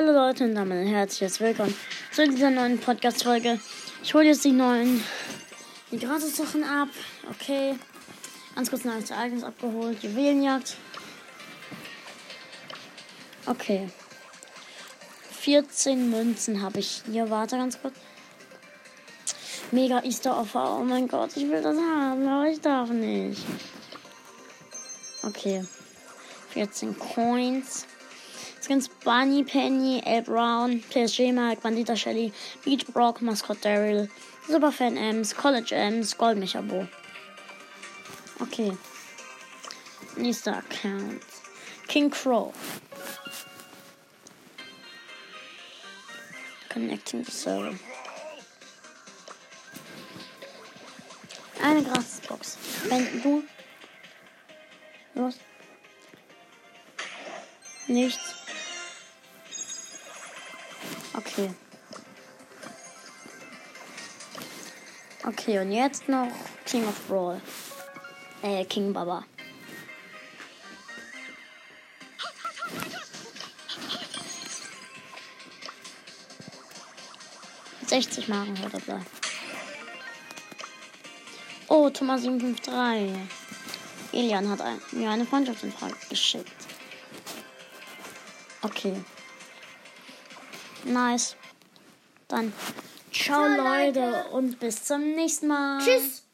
Hallo Leute und damit ein herzliches Willkommen zu dieser neuen Podcast-Folge. Ich hole jetzt die neuen, die Gratis-Sachen ab. Okay. Ganz kurz neues Ereignis abgeholt. Juwelenjagd. Okay. 14 Münzen habe ich hier. Warte ganz kurz. Mega Easter Offer. Oh mein Gott, ich will das haben, aber ich darf nicht. Okay. 14 Coins. Skins Bunny, Penny, L. Brown, PSG Mike, Bandita Shelly, Beach Brock, Mascot Daryl, Superfan Ems, College Ems, Goldmechabo. Okay. Nächster Account. King Crow. Connecting the server. Eine Gratisbox. Wenn du. Los. Nichts. Okay. Okay, und jetzt noch King of Brawl. Äh, King Baba. Sechzig Marken hat er da. Oh, Thomas 753. Elian hat mir eine Freundschaftsanfrage geschickt. Okay. Nice. Dann ciao, Ciao, Leute Leute. und bis zum nächsten Mal. Tschüss.